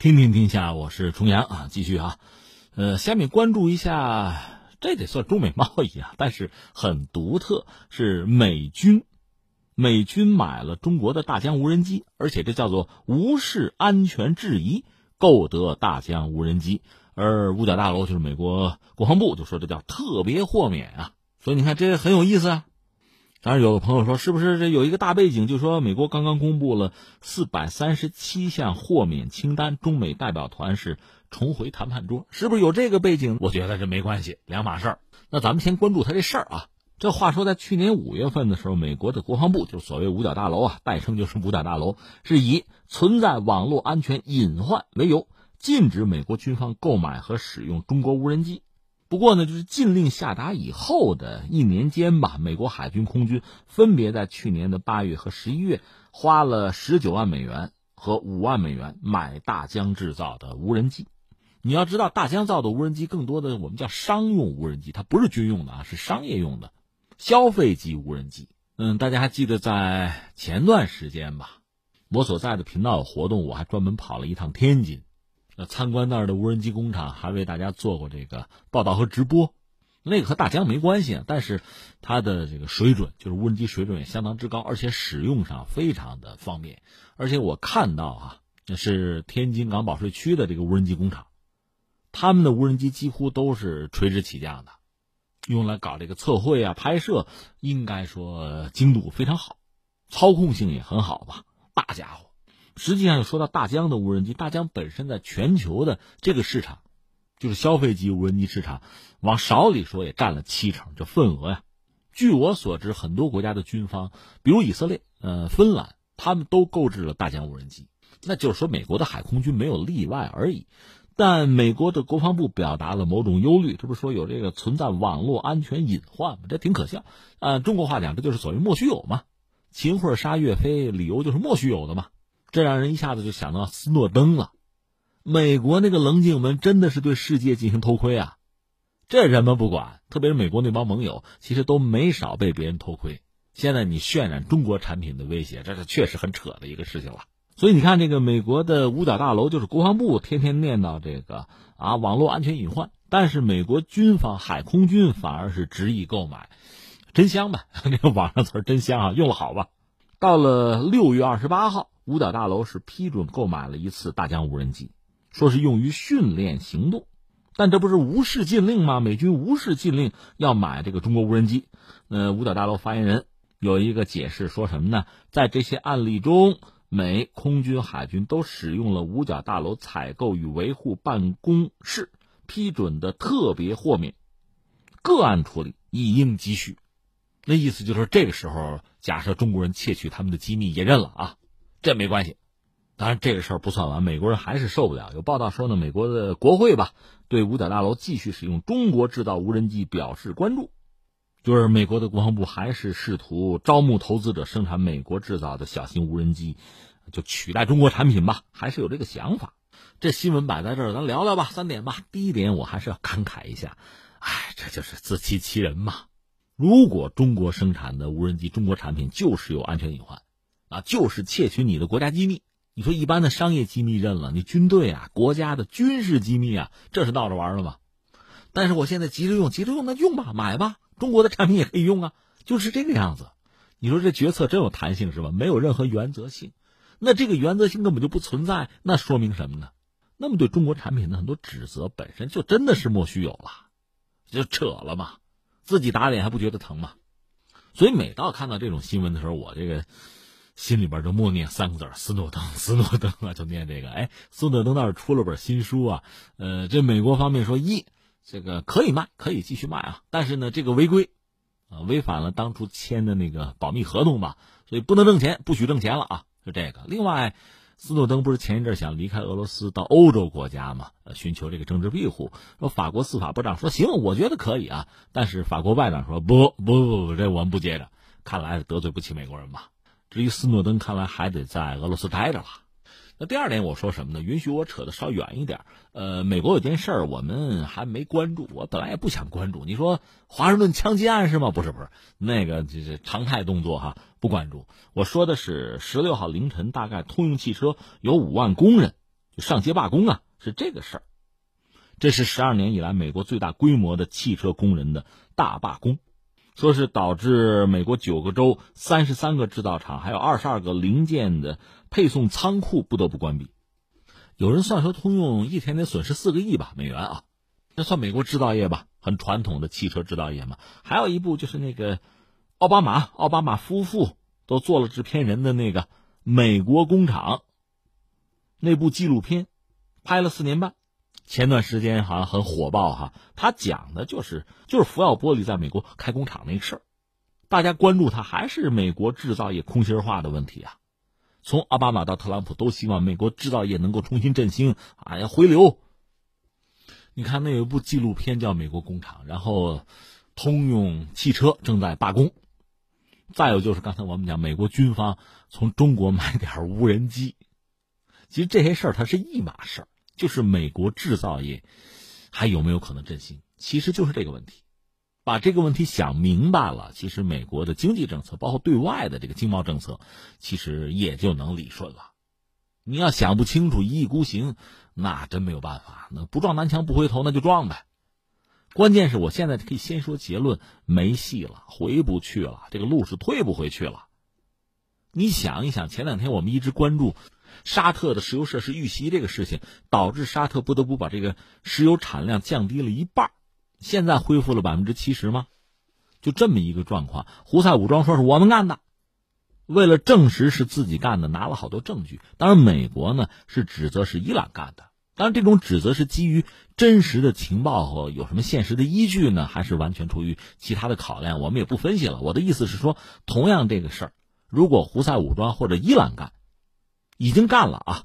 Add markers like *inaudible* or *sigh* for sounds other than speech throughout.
听听天下，我是重阳啊，继续啊，呃，下面关注一下，这得算中美贸易啊，但是很独特，是美军，美军买了中国的大疆无人机，而且这叫做无视安全质疑购得大疆无人机，而五角大楼就是美国国防部就说这叫特别豁免啊，所以你看这很有意思啊。当然，有的朋友说，是不是这有一个大背景？就说美国刚刚公布了四百三十七项豁免清单，中美代表团是重回谈判桌，是不是有这个背景？我觉得这没关系，两码事儿。那咱们先关注他这事儿啊。这话说，在去年五月份的时候，美国的国防部就所谓五角大楼啊，代称就是五角大楼，是以存在网络安全隐患为由，禁止美国军方购买和使用中国无人机。不过呢，就是禁令下达以后的一年间吧，美国海军、空军分别在去年的八月和十一月花了十九万美元和五万美元买大疆制造的无人机。你要知道，大疆造的无人机更多的我们叫商用无人机，它不是军用的啊，是商业用的消费级无人机。嗯，大家还记得在前段时间吧，我所在的频道有活动，我还专门跑了一趟天津。参观那儿的无人机工厂，还为大家做过这个报道和直播。那个和大疆没关系啊，但是它的这个水准，就是无人机水准也相当之高，而且使用上非常的方便。而且我看到啊，是天津港保税区的这个无人机工厂，他们的无人机几乎都是垂直起降的，用来搞这个测绘啊、拍摄，应该说精度非常好，操控性也很好吧。大家伙。实际上，说到大疆的无人机，大疆本身在全球的这个市场，就是消费级无人机市场，往少里说也占了七成，这份额呀。据我所知，很多国家的军方，比如以色列、呃芬兰，他们都购置了大疆无人机。那就是说，美国的海空军没有例外而已。但美国的国防部表达了某种忧虑，这不是说有这个存在网络安全隐患吗？这挺可笑。按中国话讲，这就是所谓莫须有嘛。秦桧杀岳飞，理由就是莫须有的嘛。这让人一下子就想到斯诺登了，美国那个棱镜门真的是对世界进行偷窥啊！这人们不管，特别是美国那帮盟友，其实都没少被别人偷窥。现在你渲染中国产品的威胁，这是确实很扯的一个事情了。所以你看，这个美国的五角大楼就是国防部天天念叨这个啊网络安全隐患，但是美国军方海空军反而是执意购买，真香吧？*laughs* 那个网上词儿真香啊，用了好吧？到了六月二十八号。五角大楼是批准购买了一次大疆无人机，说是用于训练行动，但这不是无视禁令吗？美军无视禁令要买这个中国无人机。呃，五角大楼发言人有一个解释，说什么呢？在这些案例中，美空军、海军都使用了五角大楼采购与维护办公室批准的特别豁免，个案处理以应急需。那意思就是这个时候，假设中国人窃取他们的机密也认了啊。这没关系，当然这个事儿不算完，美国人还是受不了。有报道说呢，美国的国会吧对五角大楼继续使用中国制造无人机表示关注，就是美国的国防部还是试图招募投资者生产美国制造的小型无人机，就取代中国产品吧，还是有这个想法。这新闻摆在这儿，咱聊聊吧。三点吧，第一点我还是要感慨一下，哎，这就是自欺欺人嘛。如果中国生产的无人机、中国产品就是有安全隐患。啊，就是窃取你的国家机密。你说一般的商业机密认了，你军队啊，国家的军事机密啊，这是闹着玩的吗？但是我现在急着用，急着用，那用吧，买吧，中国的产品也可以用啊，就是这个样子。你说这决策真有弹性是吧？没有任何原则性，那这个原则性根本就不存在，那说明什么呢？那么对中国产品的很多指责本身就真的是莫须有了，就扯了嘛，自己打脸还不觉得疼吗？所以每到看到这种新闻的时候，我这个。心里边就默念三个字斯诺登，斯诺登啊，就念这个。哎，斯诺登倒是出了本新书啊。呃，这美国方面说一，这个可以卖，可以继续卖啊。但是呢，这个违规，啊，违反了当初签的那个保密合同吧，所以不能挣钱，不许挣钱了啊。就这个。另外，斯诺登不是前一阵想离开俄罗斯到欧洲国家嘛，寻求这个政治庇护。说法国司法部长说行，我觉得可以啊。但是法国外长说不不不不，这我们不接着。看来得罪不起美国人吧。至于斯诺登，看来还得在俄罗斯待着了。那第二点，我说什么呢？允许我扯得稍远一点。呃，美国有件事儿，我们还没关注。我本来也不想关注。你说华盛顿枪击案是吗？不是，不是，那个这是常态动作哈，不关注。我说的是十六号凌晨，大概通用汽车有五万工人就上街罢工啊，是这个事儿。这是十二年以来美国最大规模的汽车工人的大罢工，说是导致美国九个州、三十三个制造厂，还有二十二个零件的配送仓库不得不关闭。有人算说，通用一天得损失四个亿吧美元啊，那算美国制造业吧，很传统的汽车制造业嘛。还有一部就是那个奥巴马，奥巴马夫妇都做了制片人的那个《美国工厂》那部纪录片，拍了四年半。前段时间好像很火爆哈，他讲的就是就是福耀玻璃在美国开工厂那个事儿，大家关注他还是美国制造业空心化的问题啊。从奥巴马到特朗普都希望美国制造业能够重新振兴啊，要回流。你看那有一部纪录片叫《美国工厂》，然后通用汽车正在罢工，再有就是刚才我们讲美国军方从中国买点无人机，其实这些事儿它是一码事儿。就是美国制造业还有没有可能振兴？其实就是这个问题，把这个问题想明白了，其实美国的经济政策，包括对外的这个经贸政策，其实也就能理顺了。你要想不清楚，一意孤行，那真没有办法。那不撞南墙不回头，那就撞呗。关键是我现在可以先说结论：没戏了，回不去了，这个路是退不回去了。你想一想，前两天我们一直关注。沙特的石油设施遇袭这个事情，导致沙特不得不把这个石油产量降低了一半，现在恢复了百分之七十吗？就这么一个状况。胡塞武装说是我们干的，为了证实是自己干的，拿了好多证据。当然，美国呢是指责是伊朗干的，当然这种指责是基于真实的情报和有什么现实的依据呢？还是完全出于其他的考量？我们也不分析了。我的意思是说，同样这个事儿，如果胡塞武装或者伊朗干。已经干了啊，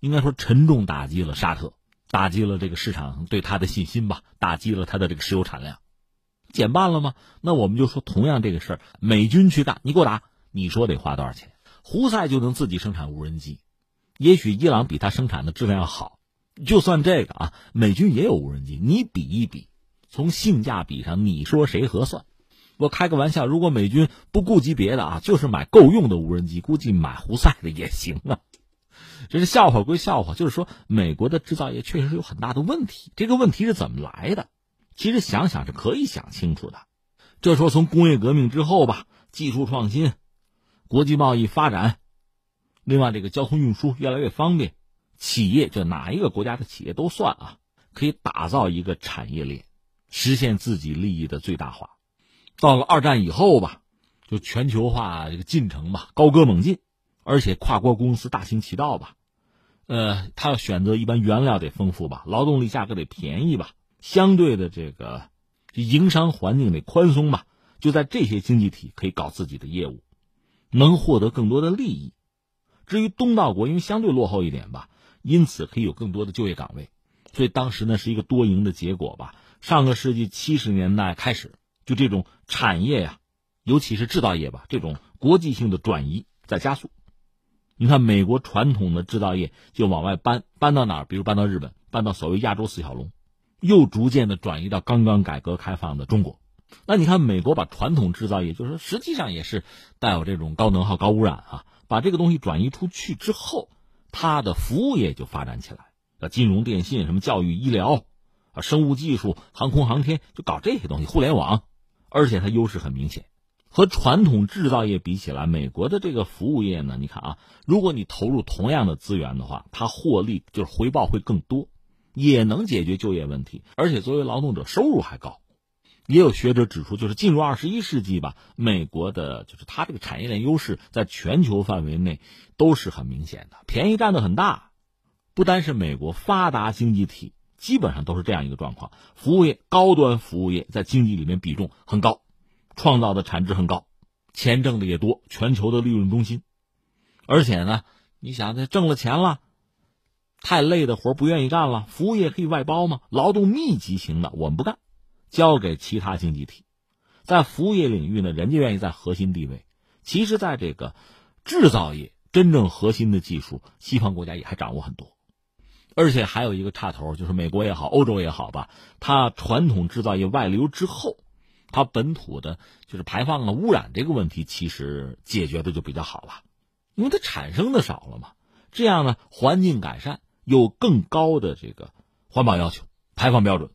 应该说沉重打击了沙特，打击了这个市场对他的信心吧，打击了他的这个石油产量，减半了吗？那我们就说同样这个事儿，美军去干，你给我打，你说得花多少钱？胡塞就能自己生产无人机，也许伊朗比他生产的质量要好，就算这个啊，美军也有无人机，你比一比，从性价比上，你说谁合算？我开个玩笑，如果美军不顾及别的啊，就是买够用的无人机，估计买胡塞的也行啊。这是笑话归笑话，就是说美国的制造业确实是有很大的问题。这个问题是怎么来的？其实想想是可以想清楚的。这说从工业革命之后吧，技术创新、国际贸易发展，另外这个交通运输越来越方便，企业就哪一个国家的企业都算啊，可以打造一个产业链，实现自己利益的最大化。到了二战以后吧，就全球化这个进程吧，高歌猛进。而且跨国公司大行其道吧，呃，他要选择一般原料得丰富吧，劳动力价格得便宜吧，相对的这个营商环境得宽松吧，就在这些经济体可以搞自己的业务，能获得更多的利益。至于东道国，因为相对落后一点吧，因此可以有更多的就业岗位，所以当时呢是一个多赢的结果吧。上个世纪七十年代开始，就这种产业呀，尤其是制造业吧，这种国际性的转移在加速。你看，美国传统的制造业就往外搬，搬到哪儿？比如搬到日本，搬到所谓亚洲四小龙，又逐渐的转移到刚刚改革开放的中国。那你看，美国把传统制造业，就是实际上也是带有这种高能耗、高污染啊，把这个东西转移出去之后，它的服务业就发展起来，啊，金融、电信、什么教育、医疗，啊，生物技术、航空航天，就搞这些东西，互联网，而且它优势很明显。和传统制造业比起来，美国的这个服务业呢？你看啊，如果你投入同样的资源的话，它获利就是回报会更多，也能解决就业问题，而且作为劳动者收入还高。也有学者指出，就是进入二十一世纪吧，美国的就是它这个产业链优势在全球范围内都是很明显的，便宜占的很大。不单是美国发达经济体，基本上都是这样一个状况，服务业、高端服务业在经济里面比重很高。创造的产值很高，钱挣的也多，全球的利润中心。而且呢，你想，这挣了钱了，太累的活不愿意干了，服务业可以外包吗？劳动密集型的我们不干，交给其他经济体。在服务业领域呢，人家愿意在核心地位。其实，在这个制造业真正核心的技术，西方国家也还掌握很多。而且还有一个差头，就是美国也好，欧洲也好吧，它传统制造业外流之后。它本土的就是排放啊、污染这个问题，其实解决的就比较好了，因为它产生的少了嘛。这样呢，环境改善，有更高的这个环保要求、排放标准，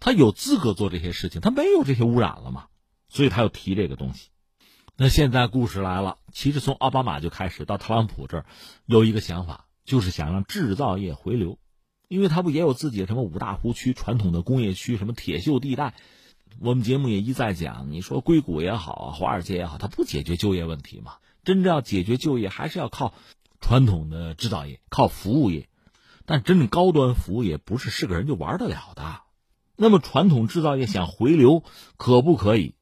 他有资格做这些事情，他没有这些污染了嘛，所以他要提这个东西。那现在故事来了，其实从奥巴马就开始到特朗普这儿，有一个想法，就是想让制造业回流，因为他不也有自己什么五大湖区、传统的工业区、什么铁锈地带。我们节目也一再讲，你说硅谷也好啊，华尔街也好，它不解决就业问题嘛？真正要解决就业，还是要靠传统的制造业，靠服务业。但真正高端服务业不是是个人就玩得了的。那么传统制造业想回流，可不可以？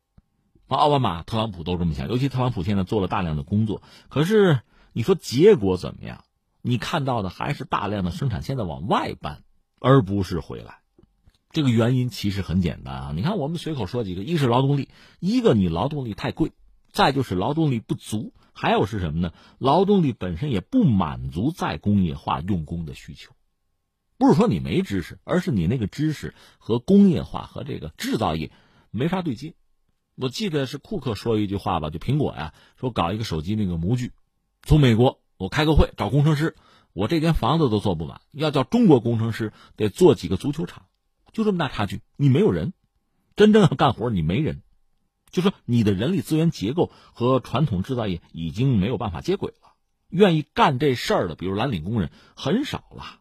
奥巴马、特朗普都这么想，尤其特朗普现在做了大量的工作。可是你说结果怎么样？你看到的还是大量的生产线在往外搬，而不是回来。这个原因其实很简单啊！你看，我们随口说几个：一是劳动力，一个你劳动力太贵；再就是劳动力不足；还有是什么呢？劳动力本身也不满足再工业化用工的需求。不是说你没知识，而是你那个知识和工业化和这个制造业没法对接。我记得是库克说一句话吧，就苹果呀，说搞一个手机那个模具，从美国我开个会找工程师，我这间房子都做不满，要叫中国工程师得做几个足球场。就这么大差距，你没有人，真正要干活你没人，就说你的人力资源结构和传统制造业已经没有办法接轨了。愿意干这事儿的，比如蓝领工人很少了。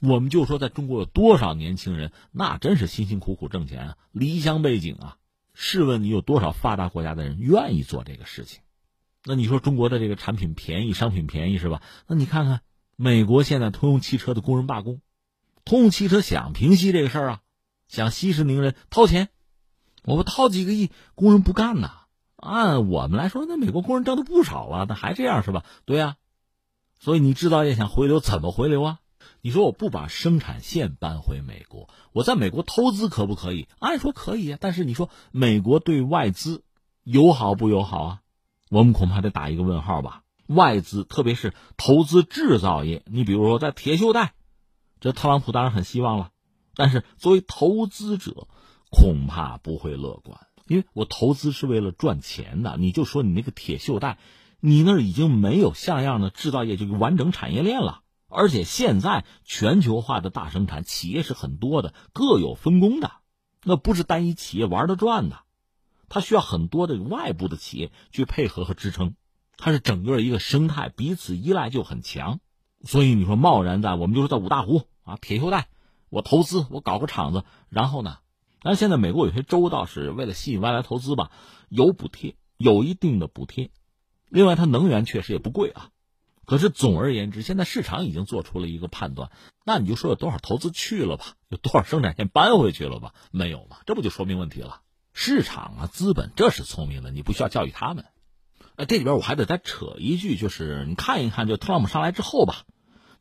我们就说在中国有多少年轻人，那真是辛辛苦苦挣钱啊，离乡背井啊。试问你有多少发达国家的人愿意做这个事情？那你说中国的这个产品便宜，商品便宜是吧？那你看看美国现在通用汽车的工人罢工，通用汽车想平息这个事儿啊。想息事宁人，掏钱，我不掏几个亿，工人不干呐。按我们来说，那美国工人挣的不少了，那还这样是吧？对呀，所以你制造业想回流，怎么回流啊？你说我不把生产线搬回美国，我在美国投资可不可以？按说可以啊，但是你说美国对外资友好不友好啊？我们恐怕得打一个问号吧。外资，特别是投资制造业，你比如说在铁锈带，这特朗普当然很希望了。但是作为投资者，恐怕不会乐观，因为我投资是为了赚钱的。你就说你那个铁锈带，你那儿已经没有像样的制造业这个完整产业链了，而且现在全球化的大生产企业是很多的，各有分工的，那不是单一企业玩得转的，它需要很多的外部的企业去配合和支撑，它是整个一个生态彼此依赖就很强，所以你说贸然在我们就是在五大湖啊铁锈带。我投资，我搞个厂子，然后呢？但现在美国有些州倒是为了吸引外来投资吧，有补贴，有一定的补贴。另外，它能源确实也不贵啊。可是总而言之，现在市场已经做出了一个判断，那你就说有多少投资去了吧？有多少生产线搬回去了吧？没有嘛？这不就说明问题了？市场啊，资本这是聪明的，你不需要教育他们。哎，这里边我还得再扯一句，就是你看一看，就特朗普上来之后吧，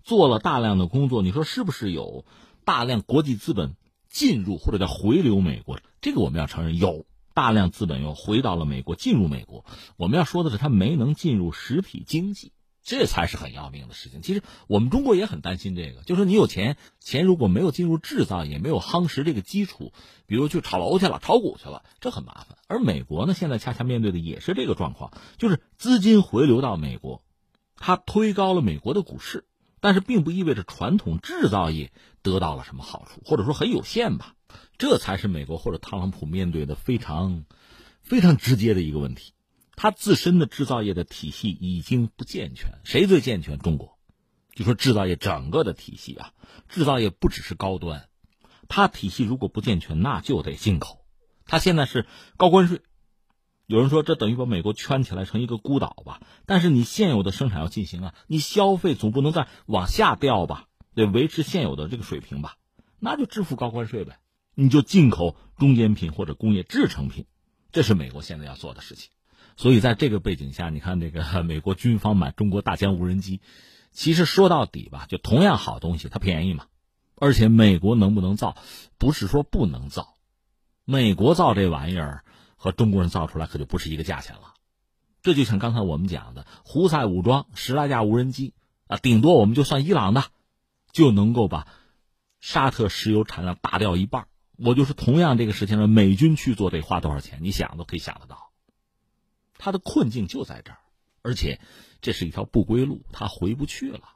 做了大量的工作，你说是不是有？大量国际资本进入或者叫回流美国，这个我们要承认有大量资本又回到了美国，进入美国。我们要说的是，它没能进入实体经济，这才是很要命的事情。其实我们中国也很担心这个，就是你有钱，钱如果没有进入制造业，没有夯实这个基础，比如去炒楼去了、炒股去了，这很麻烦。而美国呢，现在恰恰面对的也是这个状况，就是资金回流到美国，它推高了美国的股市。但是并不意味着传统制造业得到了什么好处，或者说很有限吧。这才是美国或者特朗普面对的非常、非常直接的一个问题。他自身的制造业的体系已经不健全。谁最健全？中国。就说制造业整个的体系啊，制造业不只是高端，它体系如果不健全，那就得进口。它现在是高关税。有人说这等于把美国圈起来成一个孤岛吧？但是你现有的生产要进行啊，你消费总不能再往下掉吧？得维持现有的这个水平吧？那就支付高关税呗，你就进口中间品或者工业制成品，这是美国现在要做的事情。所以在这个背景下，你看这个 *laughs* 美国军方买中国大疆无人机，其实说到底吧，就同样好东西它便宜嘛，而且美国能不能造，不是说不能造，美国造这玩意儿。和中国人造出来可就不是一个价钱了，这就像刚才我们讲的，胡塞武装十来架无人机啊，顶多我们就算伊朗的，就能够把沙特石油产量打掉一半。我就是同样这个事情，让美军去做得花多少钱？你想都可以想得到。他的困境就在这儿，而且这是一条不归路，他回不去了。